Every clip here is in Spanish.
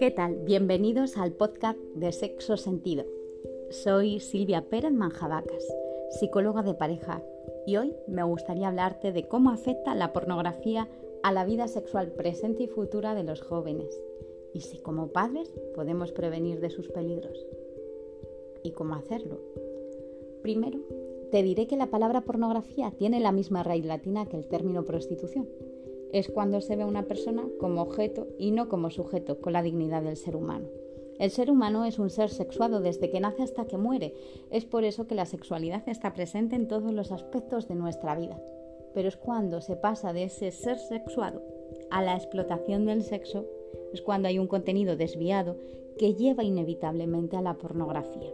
¿Qué tal? Bienvenidos al podcast de Sexo Sentido. Soy Silvia Pérez Manjabacas, psicóloga de pareja, y hoy me gustaría hablarte de cómo afecta la pornografía a la vida sexual presente y futura de los jóvenes, y si como padres podemos prevenir de sus peligros. ¿Y cómo hacerlo? Primero, te diré que la palabra pornografía tiene la misma raíz latina que el término prostitución. Es cuando se ve a una persona como objeto y no como sujeto, con la dignidad del ser humano. El ser humano es un ser sexuado desde que nace hasta que muere. Es por eso que la sexualidad está presente en todos los aspectos de nuestra vida. Pero es cuando se pasa de ese ser sexuado a la explotación del sexo, es cuando hay un contenido desviado que lleva inevitablemente a la pornografía.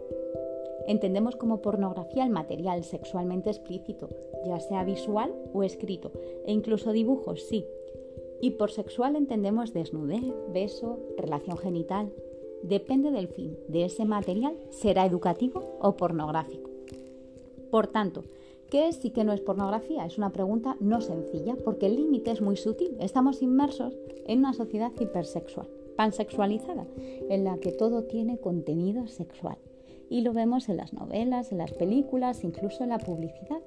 Entendemos como pornografía el material sexualmente explícito, ya sea visual o escrito, e incluso dibujos, sí. Y por sexual entendemos desnudez, beso, relación genital. Depende del fin de ese material, será educativo o pornográfico. Por tanto, ¿qué es y qué no es pornografía? Es una pregunta no sencilla porque el límite es muy sutil. Estamos inmersos en una sociedad hipersexual, pansexualizada, en la que todo tiene contenido sexual y lo vemos en las novelas, en las películas, incluso en la publicidad.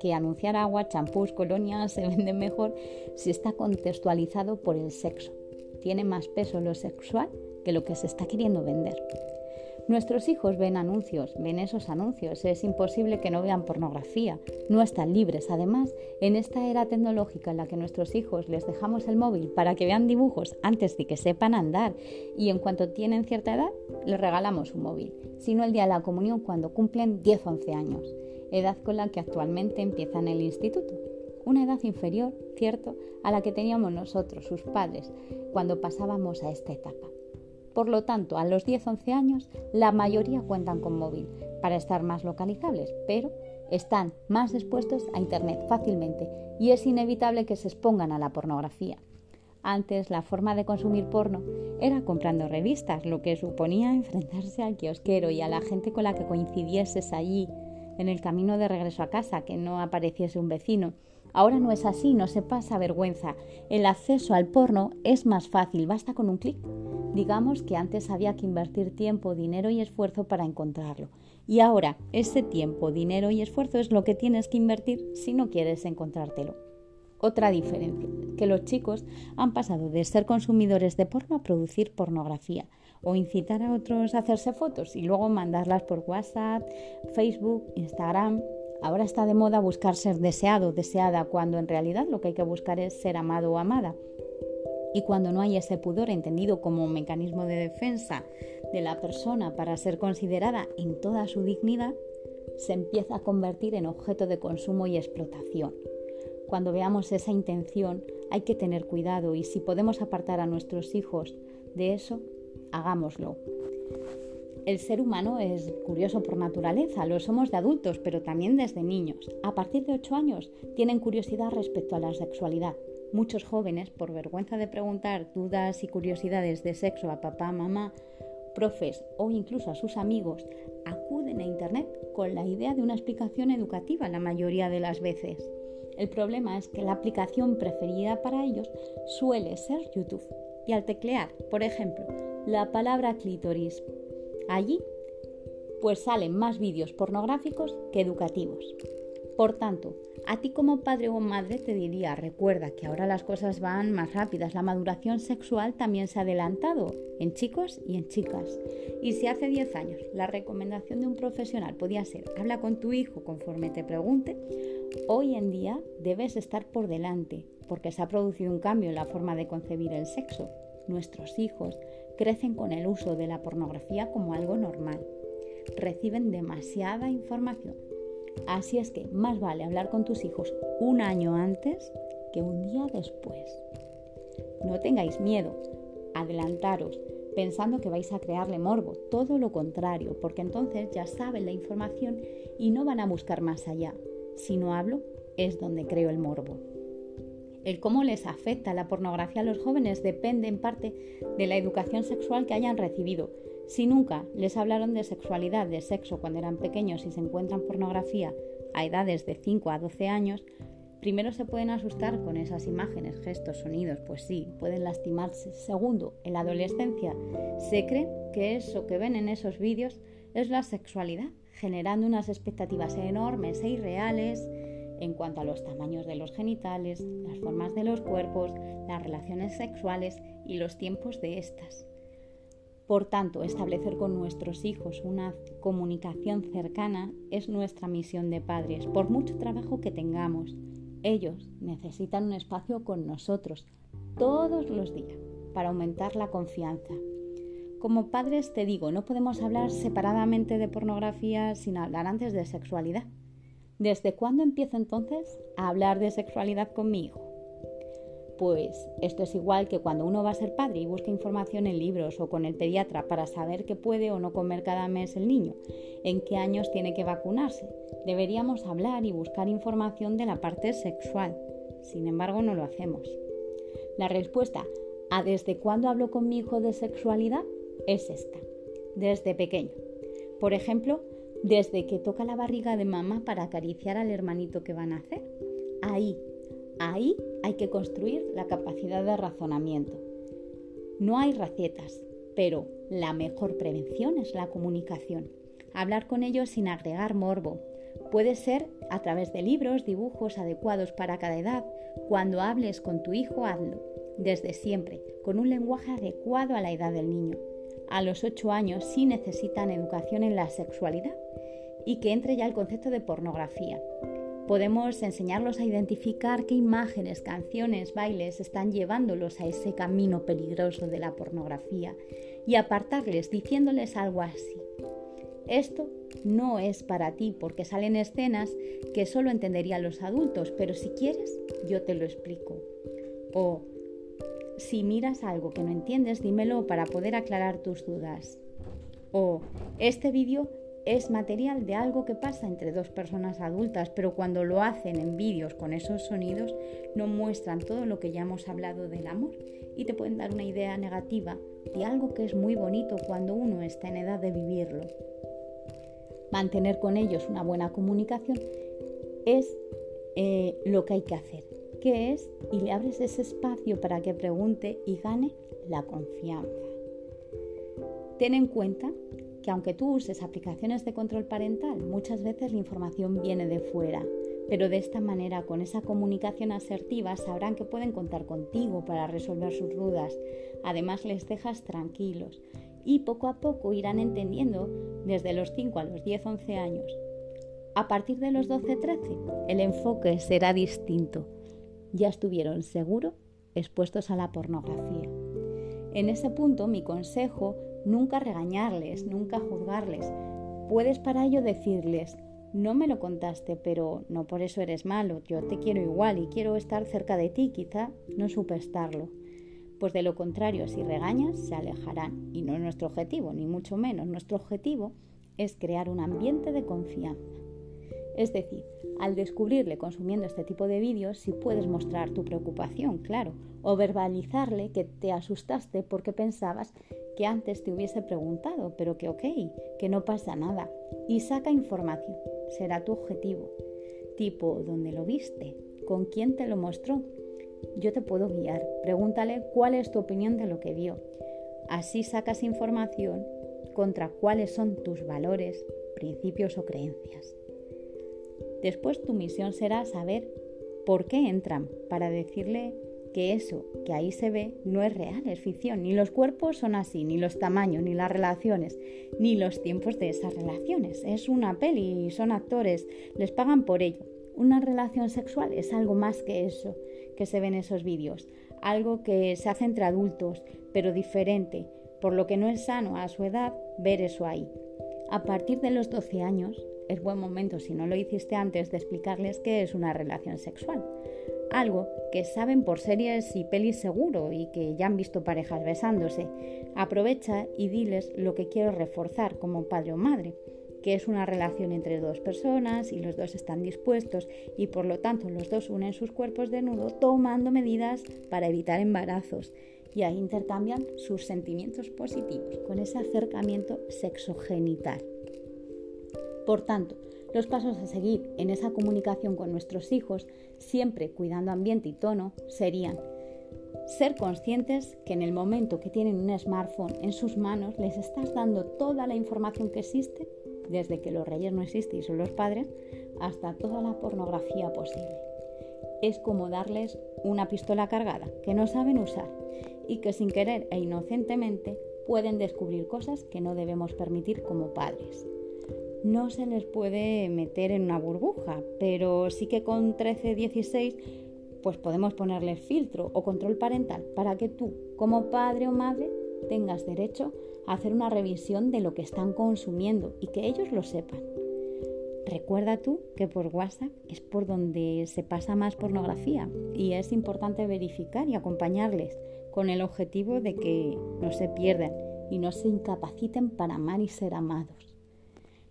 Que anunciar agua, champús, colonias se vende mejor si está contextualizado por el sexo. Tiene más peso lo sexual que lo que se está queriendo vender. Nuestros hijos ven anuncios, ven esos anuncios, es imposible que no vean pornografía, no están libres. Además, en esta era tecnológica en la que nuestros hijos les dejamos el móvil para que vean dibujos antes de que sepan andar y en cuanto tienen cierta edad, les regalamos un móvil, sino el día de la comunión cuando cumplen 10 o 11 años, edad con la que actualmente empiezan el instituto. Una edad inferior, cierto, a la que teníamos nosotros, sus padres, cuando pasábamos a esta etapa. Por lo tanto, a los 10-11 años, la mayoría cuentan con móvil para estar más localizables, pero están más expuestos a Internet fácilmente y es inevitable que se expongan a la pornografía. Antes la forma de consumir porno era comprando revistas, lo que suponía enfrentarse al kiosquero y a la gente con la que coincidieses allí en el camino de regreso a casa, que no apareciese un vecino. Ahora no es así, no se pasa vergüenza. El acceso al porno es más fácil, basta con un clic. Digamos que antes había que invertir tiempo, dinero y esfuerzo para encontrarlo. Y ahora ese tiempo, dinero y esfuerzo es lo que tienes que invertir si no quieres encontrártelo. Otra diferencia, que los chicos han pasado de ser consumidores de porno a producir pornografía o incitar a otros a hacerse fotos y luego mandarlas por WhatsApp, Facebook, Instagram. Ahora está de moda buscar ser deseado, deseada, cuando en realidad lo que hay que buscar es ser amado o amada. Y cuando no hay ese pudor entendido como un mecanismo de defensa de la persona para ser considerada en toda su dignidad, se empieza a convertir en objeto de consumo y explotación. Cuando veamos esa intención hay que tener cuidado y si podemos apartar a nuestros hijos de eso, hagámoslo. El ser humano es curioso por naturaleza, lo somos de adultos, pero también desde niños. A partir de 8 años tienen curiosidad respecto a la sexualidad Muchos jóvenes, por vergüenza de preguntar dudas y curiosidades de sexo a papá, mamá, profes o incluso a sus amigos, acuden a Internet con la idea de una explicación educativa la mayoría de las veces. El problema es que la aplicación preferida para ellos suele ser YouTube. Y al teclear, por ejemplo, la palabra clítoris, allí pues salen más vídeos pornográficos que educativos. Por tanto, a ti como padre o madre te diría, recuerda que ahora las cosas van más rápidas, la maduración sexual también se ha adelantado en chicos y en chicas. Y si hace 10 años la recomendación de un profesional podía ser, habla con tu hijo conforme te pregunte, hoy en día debes estar por delante, porque se ha producido un cambio en la forma de concebir el sexo. Nuestros hijos crecen con el uso de la pornografía como algo normal. Reciben demasiada información Así es que más vale hablar con tus hijos un año antes que un día después. No tengáis miedo, adelantaros pensando que vais a crearle morbo, todo lo contrario, porque entonces ya saben la información y no van a buscar más allá. Si no hablo, es donde creo el morbo. El cómo les afecta la pornografía a los jóvenes depende en parte de la educación sexual que hayan recibido, si nunca les hablaron de sexualidad, de sexo cuando eran pequeños y se encuentran pornografía a edades de 5 a 12 años, Primero se pueden asustar con esas imágenes, gestos, sonidos, pues sí, pueden lastimarse. Segundo, en la adolescencia se cree que eso que ven en esos vídeos es la sexualidad, generando unas expectativas enormes e irreales en cuanto a los tamaños de los genitales, las formas de los cuerpos, las relaciones sexuales y los tiempos de estas. Por tanto, establecer con nuestros hijos una comunicación cercana es nuestra misión de padres, por mucho trabajo que tengamos. Ellos necesitan un espacio con nosotros todos los días para aumentar la confianza. Como padres te digo, no podemos hablar separadamente de pornografía sin hablar antes de sexualidad. ¿Desde cuándo empiezo entonces a hablar de sexualidad con mi hijo? Pues esto es igual que cuando uno va a ser padre y busca información en libros o con el pediatra para saber qué puede o no comer cada mes el niño, en qué años tiene que vacunarse. Deberíamos hablar y buscar información de la parte sexual. Sin embargo, no lo hacemos. La respuesta a desde cuándo hablo con mi hijo de sexualidad es esta. Desde pequeño. Por ejemplo, desde que toca la barriga de mamá para acariciar al hermanito que van a hacer. Ahí, ahí hay que construir la capacidad de razonamiento. No hay recetas, pero la mejor prevención es la comunicación. Hablar con ellos sin agregar morbo. Puede ser a través de libros, dibujos adecuados para cada edad. Cuando hables con tu hijo, hazlo, desde siempre, con un lenguaje adecuado a la edad del niño a los 8 años sí necesitan educación en la sexualidad y que entre ya el concepto de pornografía. Podemos enseñarlos a identificar qué imágenes, canciones, bailes están llevándolos a ese camino peligroso de la pornografía y apartarles diciéndoles algo así. Esto no es para ti porque salen escenas que solo entenderían los adultos, pero si quieres yo te lo explico. O si miras algo que no entiendes, dímelo para poder aclarar tus dudas. O este vídeo es material de algo que pasa entre dos personas adultas, pero cuando lo hacen en vídeos con esos sonidos no muestran todo lo que ya hemos hablado del amor y te pueden dar una idea negativa de algo que es muy bonito cuando uno está en edad de vivirlo. Mantener con ellos una buena comunicación es eh, lo que hay que hacer qué es y le abres ese espacio para que pregunte y gane la confianza. Ten en cuenta que aunque tú uses aplicaciones de control parental, muchas veces la información viene de fuera, pero de esta manera, con esa comunicación asertiva, sabrán que pueden contar contigo para resolver sus dudas. Además, les dejas tranquilos y poco a poco irán entendiendo desde los 5 a los 10, 11 años. A partir de los 12, 13, el enfoque será distinto ya estuvieron seguro expuestos a la pornografía. En ese punto mi consejo, nunca regañarles, nunca juzgarles. Puedes para ello decirles, no me lo contaste, pero no por eso eres malo, yo te quiero igual y quiero estar cerca de ti, quizá no supe estarlo. Pues de lo contrario, si regañas, se alejarán. Y no es nuestro objetivo, ni mucho menos. Nuestro objetivo es crear un ambiente de confianza. Es decir, al descubrirle consumiendo este tipo de vídeos, si puedes mostrar tu preocupación, claro, o verbalizarle que te asustaste porque pensabas que antes te hubiese preguntado, pero que ok, que no pasa nada. Y saca información, será tu objetivo. Tipo, ¿dónde lo viste? ¿Con quién te lo mostró? Yo te puedo guiar. Pregúntale cuál es tu opinión de lo que vio. Así sacas información contra cuáles son tus valores, principios o creencias. Después tu misión será saber por qué entran, para decirle que eso que ahí se ve no es real, es ficción. Ni los cuerpos son así, ni los tamaños, ni las relaciones, ni los tiempos de esas relaciones. Es una peli son actores, les pagan por ello. Una relación sexual es algo más que eso que se ve en esos vídeos, algo que se hace entre adultos, pero diferente, por lo que no es sano a su edad ver eso ahí. A partir de los 12 años, es buen momento, si no lo hiciste antes, de explicarles qué es una relación sexual. Algo que saben por series y pelis seguro y que ya han visto parejas besándose. Aprovecha y diles lo que quiero reforzar como padre o madre, que es una relación entre dos personas y los dos están dispuestos y por lo tanto los dos unen sus cuerpos de nudo tomando medidas para evitar embarazos y ahí intercambian sus sentimientos positivos con ese acercamiento sexogenital. Por tanto, Los pasos a seguir en esa comunicación con nuestros hijos, siempre cuidando ambiente y tono, serían ser conscientes que en el momento que tienen un smartphone en sus manos les estás dando toda la información que existe, desde que los reyes no existen y son los padres, hasta toda la pornografía posible. Es como darles una pistola cargada que no saben usar y que sin querer e inocentemente pueden descubrir cosas que no debemos permitir como padres. No se les puede meter en una burbuja, pero sí que con 13, 16 pues podemos ponerle filtro o control parental para que tú, como padre o madre, tengas derecho a hacer una revisión de lo que están consumiendo y que ellos lo sepan. Recuerda tú que por WhatsApp es por donde se pasa más pornografía y es importante verificar y acompañarles con el objetivo de que no se pierdan y no se incapaciten para amar y ser amados.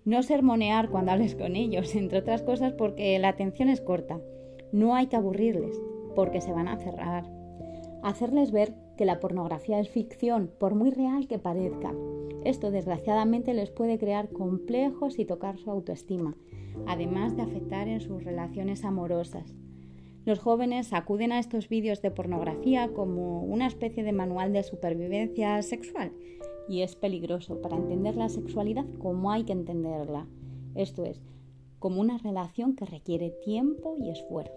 No sermonear cuando hables con ellos, entre otras cosas porque la atención es corta no hay que aburrirles, porque se van a cerrar. Hacerles ver que la pornografía es ficción, por muy real que parezca. Esto desgraciadamente les puede crear complejos y tocar su autoestima, además de afectar en sus relaciones amorosas. Los jóvenes acuden a estos vídeos de pornografía como una especie de manual de supervivencia sexual y es peligroso para entender la sexualidad como hay que entenderla. Esto es, como una relación que requiere tiempo y esfuerzo.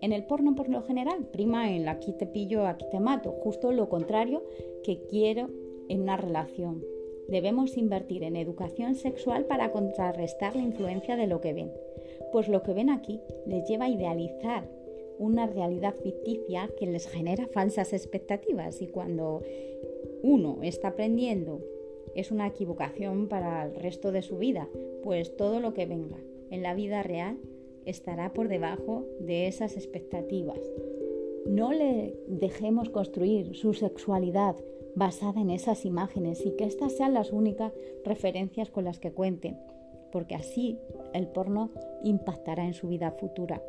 En el porno por lo general prima el aquí te pillo, aquí te mato, justo lo contrario que quiero en una relación. Debemos invertir en educación sexual para contrarrestar la influencia de lo que ven, pues lo que ven aquí les lleva a idealizar una realidad ficticia que les genera falsas expectativas y cuando uno está aprendiendo es una equivocación para el resto de su vida, pues todo lo que venga en la vida real estará por debajo de esas expectativas. No le dejemos construir su sexualidad basada en esas imágenes y que estas sean las únicas referencias con las que cuenten, porque así el porno impactará en su vida futura.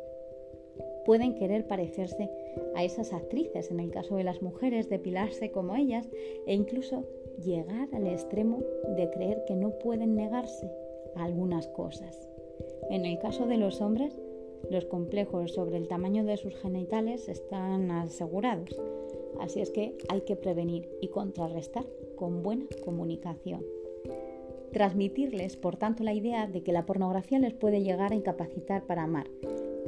Pueden querer parecerse a esas actrices, en el caso de las mujeres, depilarse como ellas e incluso llegar al extremo de creer que no pueden negarse a algunas cosas. En el caso de los hombres, los complejos sobre el tamaño de sus genitales están asegurados, así es que hay que prevenir y contrarrestar con buena comunicación. Transmitirles, por tanto, la idea de que la pornografía les puede llegar a incapacitar para amar.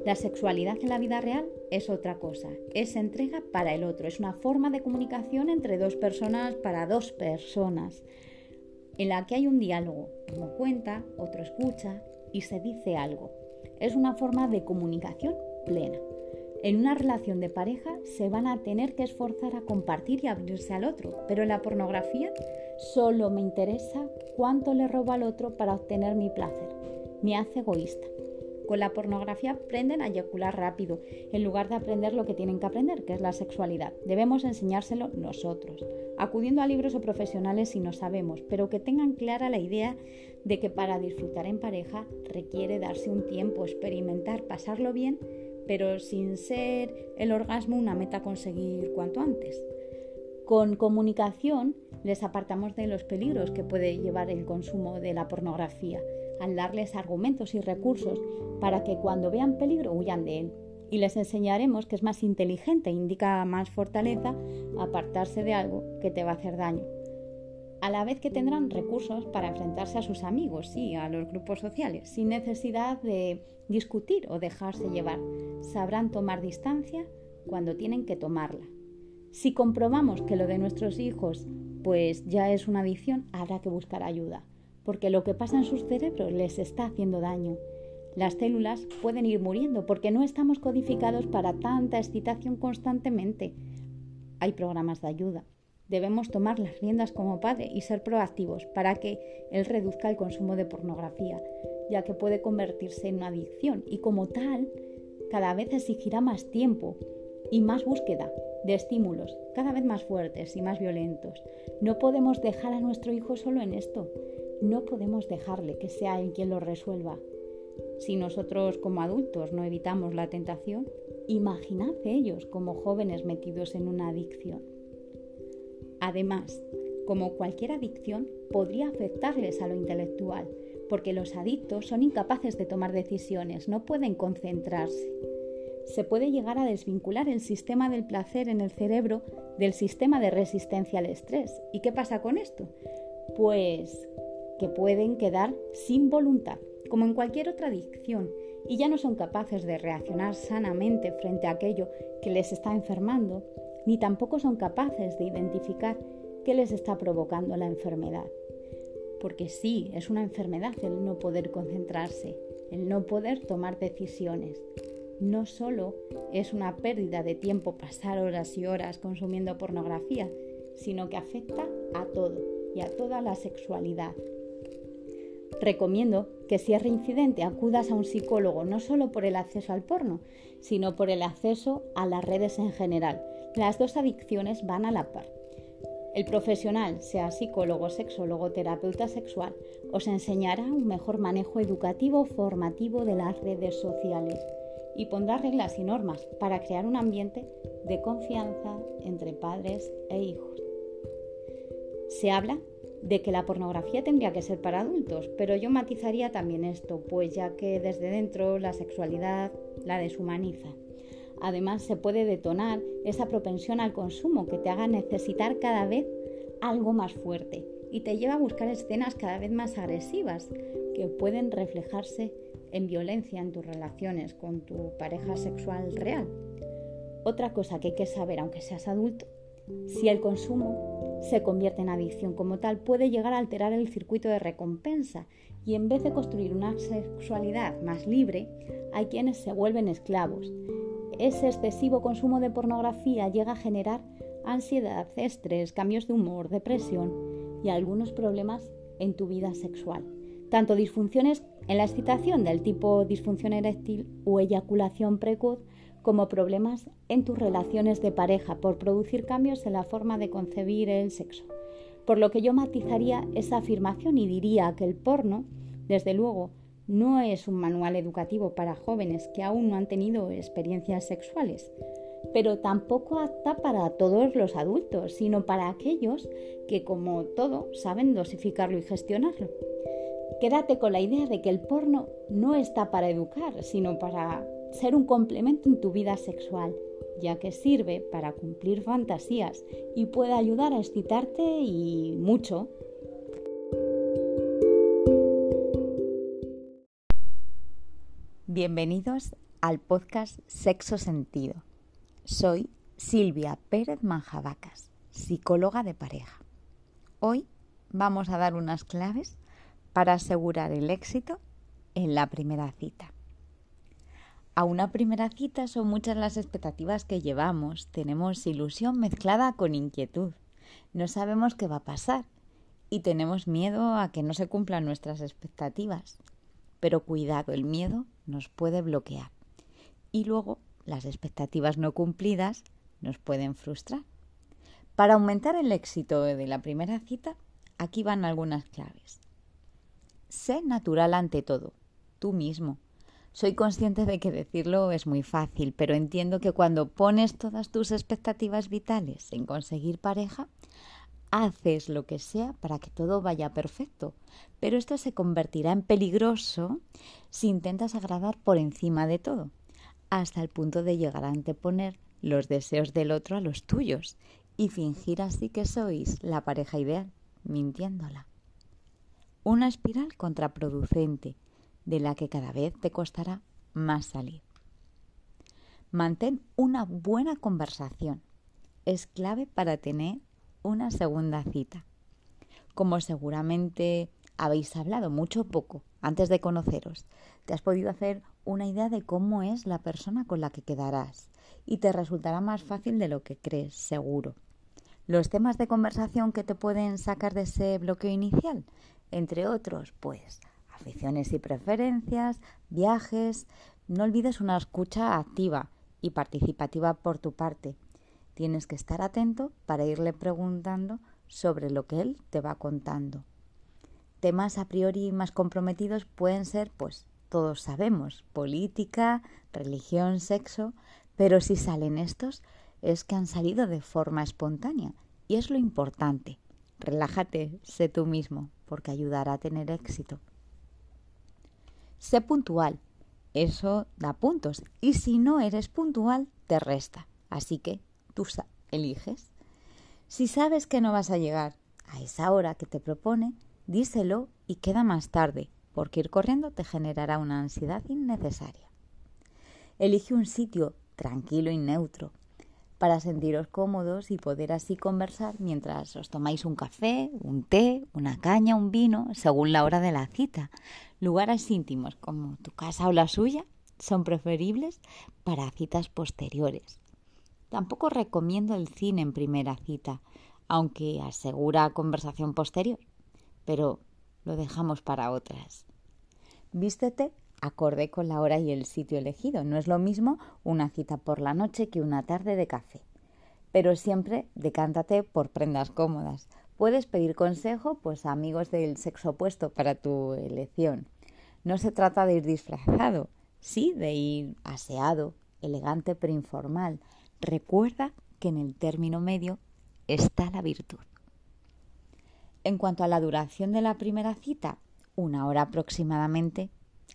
La sexualidad en la vida real es otra cosa, es entrega para el otro, es una forma de comunicación entre dos personas para dos personas, en la que hay un diálogo, uno cuenta, otro escucha y se dice algo. Es una forma de comunicación plena. En una relación de pareja se van a tener que esforzar a compartir y abrirse al otro, pero en la pornografía solo me interesa cuánto le robo al otro para obtener mi placer. Me hace egoísta. Con la pornografía aprenden a eyacular rápido, en lugar de aprender lo que tienen que aprender, que es la sexualidad. Debemos enseñárselo nosotros, acudiendo a libros o profesionales si no sabemos, pero que tengan clara la idea de que para disfrutar en pareja requiere darse un tiempo, experimentar, pasarlo bien, pero sin ser el orgasmo una meta a conseguir cuanto antes. Con comunicación les apartamos de los peligros que puede llevar el consumo de la pornografía al darles argumentos y recursos para que cuando vean peligro huyan de él. Y les enseñaremos que es más inteligente, indica más fortaleza, apartarse de algo que te va a hacer daño. A la vez que tendrán recursos para enfrentarse a sus amigos y a los grupos sociales, sin necesidad de discutir o dejarse llevar. Sabrán tomar distancia cuando tienen que tomarla. Si comprobamos que lo de nuestros hijos pues ya es una adicción, habrá que buscar ayuda porque lo que pasa en sus cerebros les está haciendo daño. Las células pueden ir muriendo porque no estamos codificados para tanta excitación constantemente. Hay programas de ayuda. Debemos tomar las riendas como padre y ser proactivos para que él reduzca el consumo de pornografía, ya que puede convertirse en una adicción y como tal cada vez exigirá más tiempo y más búsqueda de estímulos cada vez más fuertes y más violentos. No podemos dejar a nuestro hijo solo en esto. No podemos dejarle que sea él quien lo resuelva. Si nosotros como adultos no evitamos la tentación, imaginad ellos como jóvenes metidos en una adicción. Además, como cualquier adicción, podría afectarles a lo intelectual, porque los adictos son incapaces de tomar decisiones, no pueden concentrarse. Se puede llegar a desvincular el sistema del placer en el cerebro del sistema de resistencia al estrés. ¿Y qué pasa con esto? Pues que pueden quedar sin voluntad, como en cualquier otra adicción, y ya no son capaces de reaccionar sanamente frente a aquello que les está enfermando, ni tampoco son capaces de identificar qué les está provocando la enfermedad. Porque sí, es una enfermedad el no poder concentrarse, el no poder tomar decisiones. No solo es una pérdida de tiempo pasar horas y horas consumiendo pornografía, sino que afecta a todo y a toda la sexualidad. Recomiendo que si es reincidente acudas a un psicólogo no solo por el acceso al porno, sino por el acceso a las redes en general. Las dos adicciones van a la par. El profesional, sea psicólogo, sexólogo, terapeuta sexual, os enseñará un mejor manejo educativo formativo de las redes sociales y pondrá reglas y normas para crear un ambiente de confianza entre padres e hijos. Se habla de que la pornografía tendría que ser para adultos, pero yo matizaría también esto, pues ya que desde dentro la sexualidad la deshumaniza. Además, se puede detonar esa propensión al consumo que te haga necesitar cada vez algo más fuerte y te lleva a buscar escenas cada vez más agresivas que pueden reflejarse en violencia en tus relaciones con tu pareja sexual real. Otra cosa que hay que saber, aunque seas adulto, si el consumo se convierte en adicción como tal, puede llegar a alterar el circuito de recompensa y en vez de construir una sexualidad más libre, hay quienes se vuelven esclavos ese excesivo consumo de pornografía llega a generar ansiedad, estrés, cambios de humor, depresión y algunos problemas en tu vida sexual. Tanto disfunciones en la excitación del tipo disfunción eréctil o eyaculación precoz, como problemas en tus relaciones de pareja por producir cambios en la forma de concebir el sexo. Por lo que yo matizaría esa afirmación y diría que el porno, desde luego, no es un manual educativo para jóvenes que aún no han tenido experiencias sexuales, pero tampoco apta para todos los adultos, sino para aquellos que, como todo, saben dosificarlo y gestionarlo. Quédate con la idea de que el porno no está para educar, sino para ser un complemento en tu vida sexual, ya que sirve para cumplir fantasías y puede ayudar a excitarte y mucho Bienvenidos al podcast Sexo Sentido. Soy Silvia Pérez Manjabacas, psicóloga de pareja. Hoy vamos a dar unas claves para asegurar el éxito en la primera cita. A una primera cita son muchas las expectativas que llevamos. Tenemos ilusión mezclada con inquietud. No sabemos qué va a pasar y tenemos miedo a que no se cumplan nuestras expectativas. Pero cuidado, el miedo nos puede bloquear. Y luego las expectativas no cumplidas nos pueden frustrar. Para aumentar el éxito de la primera cita, aquí van algunas claves. Sé natural ante todo, tú mismo. Soy consciente de que decirlo es muy fácil, pero entiendo que cuando pones todas tus expectativas vitales en conseguir pareja, haces lo que sea para que todo vaya perfecto, pero esto se convertirá en peligroso si intentas agradar por encima de todo, hasta el punto de llegar a anteponer los deseos del otro a los tuyos y fingir así que sois la pareja ideal, mintiéndola. Una espiral contraproducente de la que cada vez te costará más salir. Mantén una buena conversación. Es clave para tener una segunda cita. Como seguramente habéis hablado mucho o poco antes de conoceros, te has podido hacer una idea de cómo es la persona con la que quedarás y te resultará más fácil de lo que crees, seguro. Los temas de conversación que te pueden sacar de ese bloqueo inicial, entre otros, pues aficiones y preferencias, viajes, no olvides una escucha activa y participativa por tu parte, Tienes que estar atento para irle preguntando sobre lo que él te va contando. Temas a priori más comprometidos pueden ser, pues, todos sabemos, política, religión, sexo, pero si salen estos es que han salido de forma espontánea y es lo importante. Relájate, sé tú mismo, porque ayudará a tener éxito. Sé puntual. Eso da puntos. Y si no eres puntual, te resta. Así que tú eliges. Si sabes que no vas a llegar a esa hora que te propone, díselo y queda más tarde, porque ir corriendo te generará una ansiedad innecesaria. Elige un sitio tranquilo y neutro para sentiros cómodos y poder así conversar mientras os tomáis un café, un té, una caña, un vino, según la hora de la cita. Lugares íntimos como tu casa o la suya son preferibles para citas posteriores. Tampoco recomiendo el cine en primera cita, aunque asegura conversación posterior, pero lo dejamos para otras. Vístete acorde con la hora y el sitio elegido. No es lo mismo una cita por la noche que una tarde de café. Pero siempre decántate por prendas cómodas. Puedes pedir consejo pues a amigos del sexo opuesto para tu elección. No se trata de ir disfrazado, sí de ir aseado, elegante pero informal. Recuerda que en el término medio está la virtud. En cuanto a la duración de la primera cita, una hora aproximadamente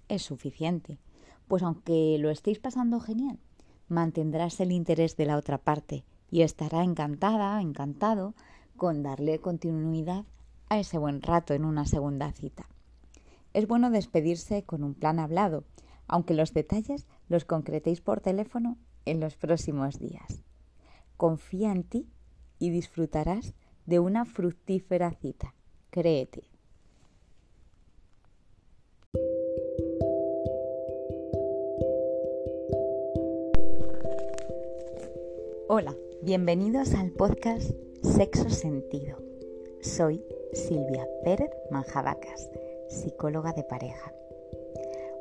es suficiente, pues aunque lo estéis pasando genial, mantendrás el interés de la otra parte y estará encantada, encantado con darle continuidad a ese buen rato en una segunda cita. Es bueno despedirse con un plan hablado, aunque los detalles los concretéis por teléfono en los próximos días. Confía en ti y disfrutarás de una fructífera cita. Créete. Hola, bienvenidos al podcast Sexo Sentido. Soy Silvia Pérez Manjabacas, psicóloga de pareja.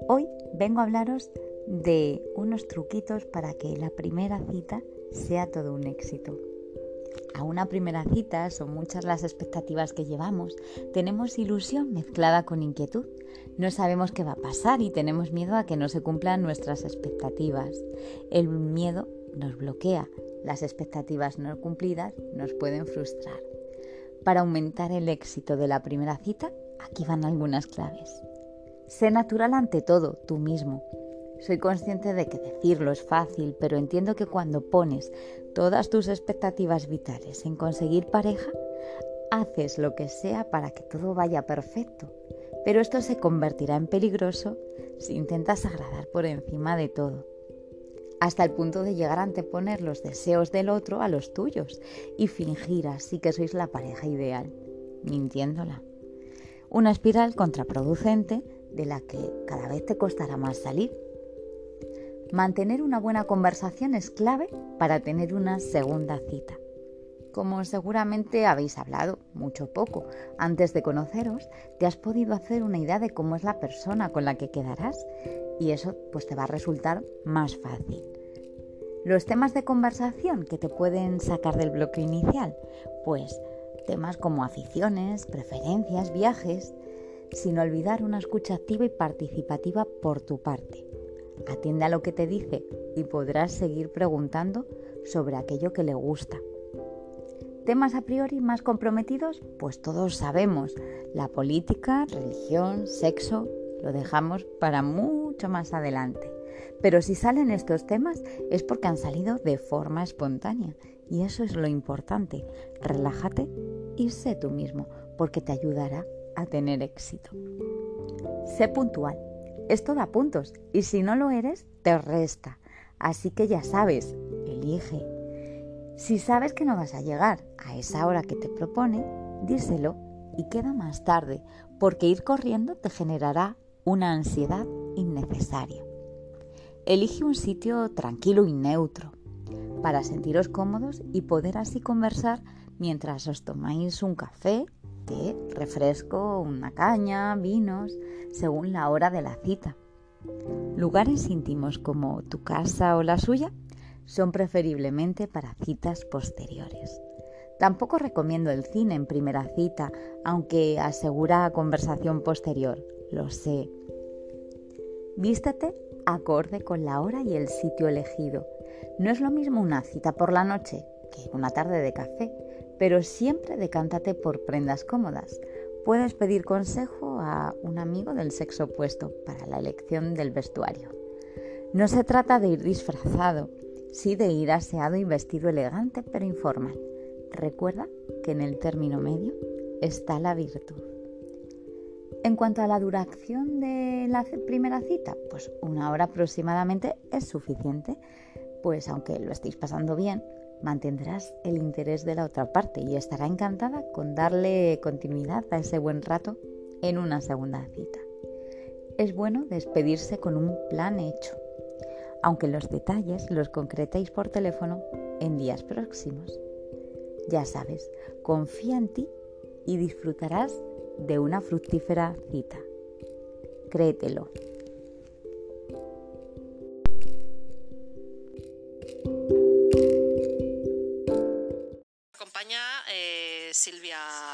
Hoy vengo a hablaros de unos truquitos para que la primera cita sea todo un éxito a una primera cita son muchas las expectativas que llevamos. Tenemos ilusión mezclada con inquietud. No sabemos qué va a pasar y tenemos miedo a que no se cumplan nuestras expectativas. El miedo nos bloquea. Las expectativas no cumplidas nos pueden frustrar. Para aumentar el éxito de la primera cita, aquí van algunas claves. Sé natural ante todo, tú mismo. Soy consciente de que decirlo es fácil, pero entiendo que cuando pones todas tus expectativas vitales en conseguir pareja, haces lo que sea para que todo vaya perfecto. Pero esto se convertirá en peligroso si intentas agradar por encima de todo, hasta el punto de llegar a anteponer los deseos del otro a los tuyos y fingir así que sois la pareja ideal, mintiéndola. Una espiral contraproducente de la que cada vez te costará más salir Mantener una buena conversación es clave para tener una segunda cita. Como seguramente habéis hablado, mucho poco, antes de conoceros, te has podido hacer una idea de cómo es la persona con la que quedarás y eso pues te va a resultar más fácil. Los temas de conversación que te pueden sacar del bloque inicial, pues temas como aficiones, preferencias, viajes, sin olvidar una escucha activa y participativa por tu parte. Atiende a lo que te dice y podrás seguir preguntando sobre aquello que le gusta. Temas a priori más comprometidos, pues todos sabemos. La política, religión, sexo, lo dejamos para mucho más adelante. Pero si salen estos temas es porque han salido de forma espontánea. Y eso es lo importante. Relájate y sé tú mismo, porque te ayudará a tener éxito. Sé puntual esto da puntos y si no lo eres, te resta. Así que ya sabes, elige. Si sabes que no vas a llegar a esa hora que te propone, díselo y queda más tarde, porque ir corriendo te generará una ansiedad innecesaria. Elige un sitio tranquilo y neutro para sentiros cómodos y poder así conversar mientras os tomáis un café té, refresco, una caña, vinos, según la hora de la cita. Lugares íntimos como tu casa o la suya son preferiblemente para citas posteriores. Tampoco recomiendo el cine en primera cita, aunque asegura conversación posterior, lo sé. Vístate acorde con la hora y el sitio elegido. No es lo mismo una cita por la noche que una tarde de café pero siempre decántate por prendas cómodas, puedes pedir consejo a un amigo del sexo opuesto para la elección del vestuario. No se trata de ir disfrazado, sí de ir aseado y vestido elegante pero informal. Recuerda que en el término medio está la virtud. En cuanto a la duración de la primera cita, pues una hora aproximadamente es suficiente, pues aunque lo estéis pasando bien, mantendrás el interés de la otra parte y estará encantada con darle continuidad a ese buen rato en una segunda cita. Es bueno despedirse con un plan hecho, aunque los detalles los concretéis por teléfono en días próximos. Ya sabes, confía en ti y disfrutarás de una fructífera cita. Créetelo.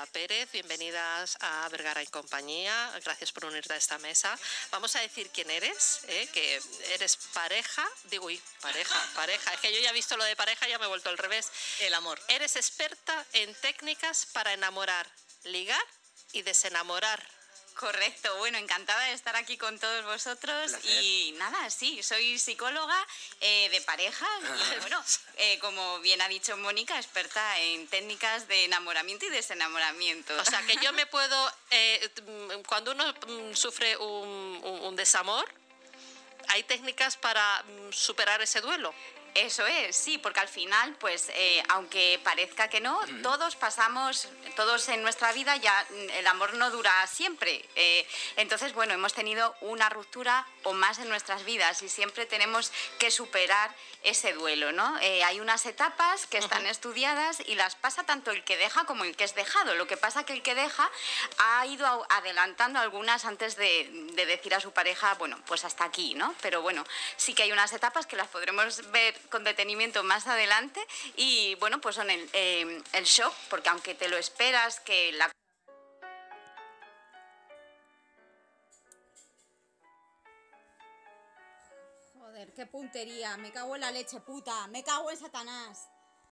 Pérez, bienvenidas a Vergara y compañía, gracias por unirte a esta mesa. Vamos a decir quién eres, ¿eh? que eres pareja, digo, uy, pareja, pareja, es que yo ya he visto lo de pareja, ya me he vuelto al revés. El amor. Eres experta en técnicas para enamorar, ligar y desenamorar Correcto, bueno, encantada de estar aquí con todos vosotros. Y nada, sí, soy psicóloga eh, de pareja. Y bueno, eh, como bien ha dicho Mónica, experta en técnicas de enamoramiento y desenamoramiento. O sea, que yo me puedo, eh, mm, cuando uno mm, sufre un desamor, ¿hay técnicas para mm, superar ese duelo? Eso es, sí, porque al final, pues, eh, aunque parezca que no, todos pasamos, todos en nuestra vida ya mm, el amor no dura siempre. Eh, entonces, bueno, hemos tenido una ruptura o más en nuestras vidas y siempre tenemos que superar ese duelo, ¿no? Eh, hay unas etapas que están estudiadas y las pasa tanto el que deja como el que es dejado. Lo que pasa que el que deja ha ido adelantando algunas antes de, de decir a su pareja, bueno, pues hasta aquí, ¿no? Pero bueno, sí que hay unas etapas que las podremos ver con detenimiento más adelante y bueno, pues son el, eh, el shock, porque aunque te lo esperas que la Joder, qué puntería. Me cago en la leche, puta. Me cago en Satanás.